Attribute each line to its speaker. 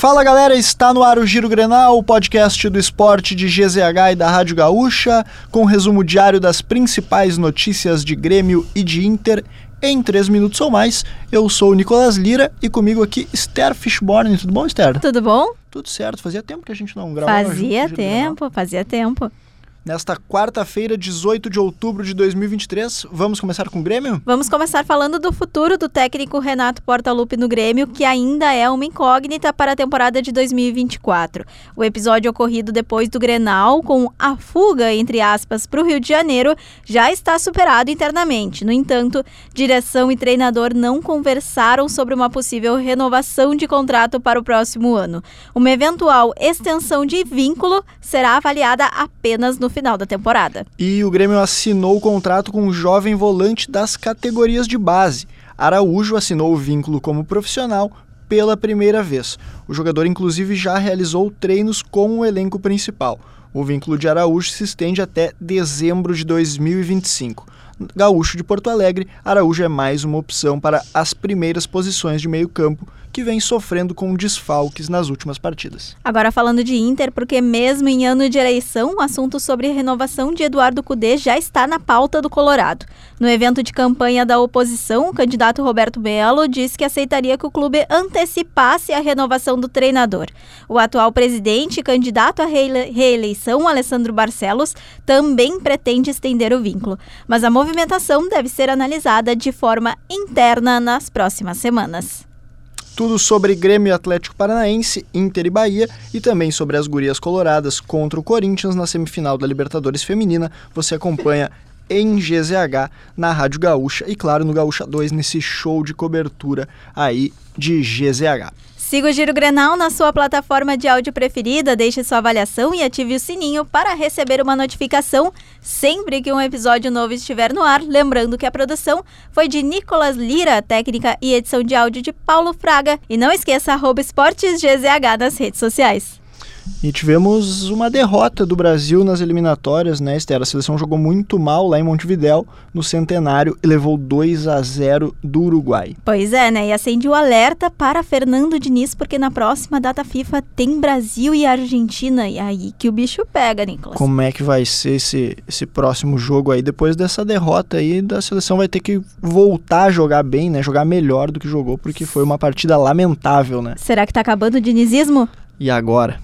Speaker 1: Fala galera, está no ar o Giro Grenal, o podcast do esporte de GZH e da Rádio Gaúcha, com resumo diário das principais notícias de Grêmio e de Inter em 3 minutos ou mais. Eu sou o Nicolas Lira e comigo aqui Esther Fishborn. Tudo bom, Esther?
Speaker 2: Tudo bom?
Speaker 1: Tudo certo. Fazia tempo que a gente não gravava
Speaker 2: Fazia tempo, fazia tempo.
Speaker 1: Nesta quarta-feira, 18 de outubro de 2023, vamos começar com o Grêmio?
Speaker 2: Vamos começar falando do futuro do técnico Renato Portaluppi no Grêmio, que ainda é uma incógnita para a temporada de 2024. O episódio ocorrido depois do Grenal, com a fuga, entre aspas, para o Rio de Janeiro, já está superado internamente. No entanto, direção e treinador não conversaram sobre uma possível renovação de contrato para o próximo ano. Uma eventual extensão de vínculo será avaliada apenas no final da temporada.
Speaker 1: E o Grêmio assinou o contrato com um jovem volante das categorias de base. Araújo assinou o vínculo como profissional pela primeira vez. O jogador, inclusive, já realizou treinos com o elenco principal. O vínculo de Araújo se estende até dezembro de 2025. Gaúcho de Porto Alegre, Araújo é mais uma opção para as primeiras posições de meio-campo que vem sofrendo com desfalques nas últimas partidas.
Speaker 2: Agora falando de Inter, porque mesmo em ano de eleição, o assunto sobre renovação de Eduardo Cudê já está na pauta do Colorado. No evento de campanha da oposição, o candidato Roberto Melo disse que aceitaria que o clube antecipasse a renovação do treinador. O atual presidente e candidato à reeleição, Alessandro Barcelos, também pretende estender o vínculo, mas a movimentação deve ser analisada de forma interna nas próximas semanas
Speaker 1: tudo sobre Grêmio Atlético Paranaense, Inter e Bahia e também sobre as gurias coloradas contra o Corinthians na semifinal da Libertadores Feminina. Você acompanha em GZH na Rádio Gaúcha e claro no Gaúcha 2 nesse show de cobertura aí de GZH.
Speaker 2: Siga o Giro Grenal na sua plataforma de áudio preferida, deixe sua avaliação e ative o sininho para receber uma notificação sempre que um episódio novo estiver no ar. Lembrando que a produção foi de Nicolas Lira, técnica e edição de áudio de Paulo Fraga. E não esqueça, arroba esportes GZH nas redes sociais.
Speaker 1: E tivemos uma derrota do Brasil nas eliminatórias, né, Esther? A seleção jogou muito mal lá em Montevidéu, no Centenário, e levou 2 a 0 do Uruguai.
Speaker 2: Pois é, né? E acende o alerta para Fernando Diniz, porque na próxima data FIFA tem Brasil e Argentina. E aí que o bicho pega, Nicolas.
Speaker 1: Como é que vai ser esse, esse próximo jogo aí? Depois dessa derrota aí, da seleção vai ter que voltar a jogar bem, né? Jogar melhor do que jogou, porque foi uma partida lamentável, né?
Speaker 2: Será que tá acabando o dinizismo?
Speaker 1: E agora?